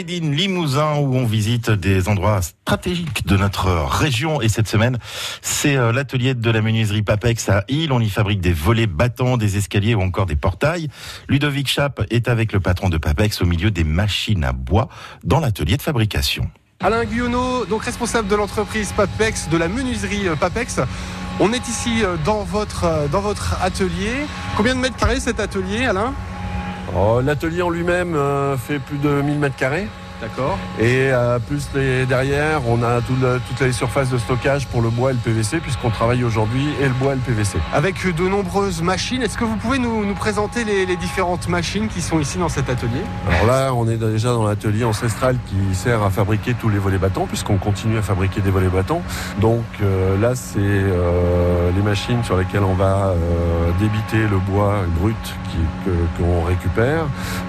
Made in Limousin où on visite des endroits stratégiques de notre région. Et cette semaine, c'est euh, l'atelier de la menuiserie Papex à Île. On y fabrique des volets battants, des escaliers ou encore des portails. Ludovic Chap est avec le patron de Papex au milieu des machines à bois dans l'atelier de fabrication. Alain Guyonneau, donc responsable de l'entreprise Papex, de la menuiserie euh, Papex. On est ici euh, dans votre, dans votre atelier. Combien de mètres carrés cet atelier, Alain? L'atelier en lui-même euh, fait plus de 1000 mètres carrés. D'accord. Et euh, plus les, derrière, on a tout le- toutes les surfaces de stockage pour le bois et le PVC, puisqu'on travaille aujourd'hui et le bois et le PVC. Avec de nombreuses machines, est-ce que vous pouvez nous, nous présenter les, les différentes machines qui sont ici dans cet atelier? Alors là, on est déjà dans l'atelier ancestral qui sert à fabriquer tous les volets battants, puisqu'on continue à fabriquer des volets battants. Donc euh, là, c'est euh, les machines sur lesquelles on va euh, débiter le bois brut que- qu'on récupère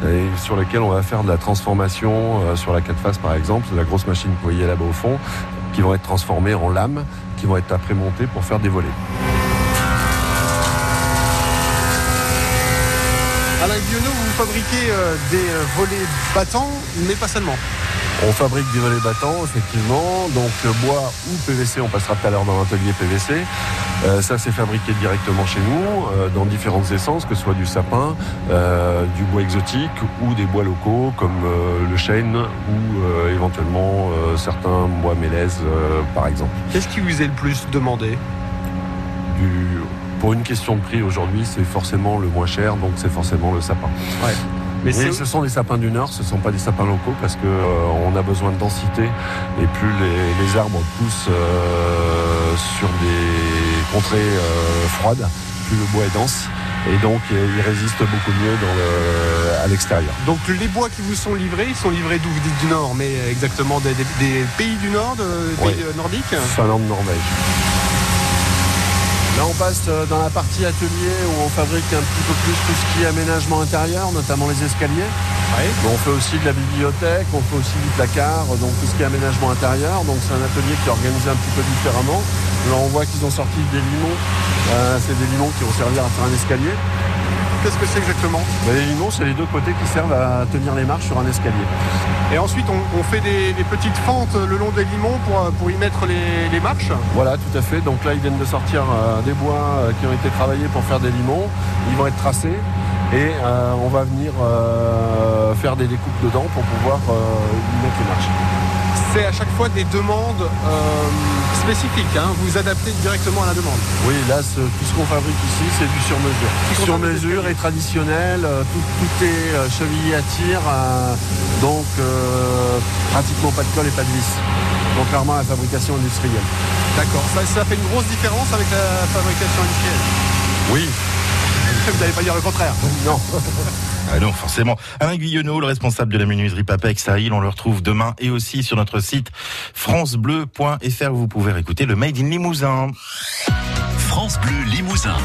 et sur lesquelles on va faire de la transformation euh, sur la quatre faces, par exemple, la grosse machine que vous voyez là-bas au fond, qui vont être transformées en lames, qui vont être après montées pour faire des volets. Alain Guyonneau, vous fabriquez euh, des euh, volets battants, mais pas seulement. On fabrique des volets battants, effectivement. Donc euh, bois ou PVC, on passera tout à l'heure dans l'atelier PVC. Euh, ça, c'est fabriqué directement chez nous, euh, dans différentes essences, que ce soit du sapin, euh, du bois exotique ou des bois locaux comme le chêne ou éventuellement certains bois mélèzes, par exemple. Qu'est-ce qui vous est le plus demandé? Du- pour une question de prix aujourd'hui, c'est forcément le moins cher, donc c'est forcément le sapin. Mais Oui, ce sont des sapins du Nord, ce ne sont pas des sapins locaux parce qu'on a besoin de densité. Et plus les, les arbres poussent euh, sur des contrées euh, froides, plus le bois est dense. Et donc euh, il résiste beaucoup mieux dans le- à l'extérieur. Donc les bois qui vous sont livrés, ils sont livrés d'où? Vous dites du Nord, mais exactement des, des- des pays du Nord, de- des pays euh, nordiques? Finlande, Norvège. Là, on passe euh, dans la partie atelier où on fabrique un petit peu plus tout ce qui est aménagement intérieur, notamment les escaliers. On fait aussi de la bibliothèque, on fait aussi du placard, donc tout ce qui est aménagement intérieur. Donc c'est un atelier qui est organisé un petit peu différemment. Là, on voit qu'ils ont sorti des limons. Euh, c'est des limons qui vont servir à faire un escalier. Qu'est-ce que c'est exactement Mais les limons, c'est les deux côtés qui servent à tenir les marches sur un escalier. Et ensuite, on, on fait des, des petites fentes le long des limons pour, euh, pour y mettre les, les marches. Voilà, tout à fait. Donc là, ils viennent de sortir euh, des bois euh, qui ont été travaillés pour faire des limons. Ils vont être tracés et euh, on va venir euh, faire des découpes dedans pour pouvoir y mettre les marches. C'est à chaque fois des demandes euh, spécifiques. hein. Vous adaptez directement à la demande. Oui, là, ce- tout ce qu'on fabrique ici, c'est du sur-mesure. Sur-mesure et traditionnel, euh, tout, tout est euh, chevillé à tir, donc pratiquement pas de colle et pas de vis, contrairement à la fabrication industrielle. D'accord. Ça, ça fait une grosse différence avec la fabrication industrielle? Oui, Vous n'allez pas dire le contraire. non. Ah non, forcément. Alain Guyonneau, le responsable de la menuiserie Papex à Île, on le retrouve demain et aussi sur notre site francebleu.fr où vous pouvez écouter le Made in Limousin. France Bleu Limousin.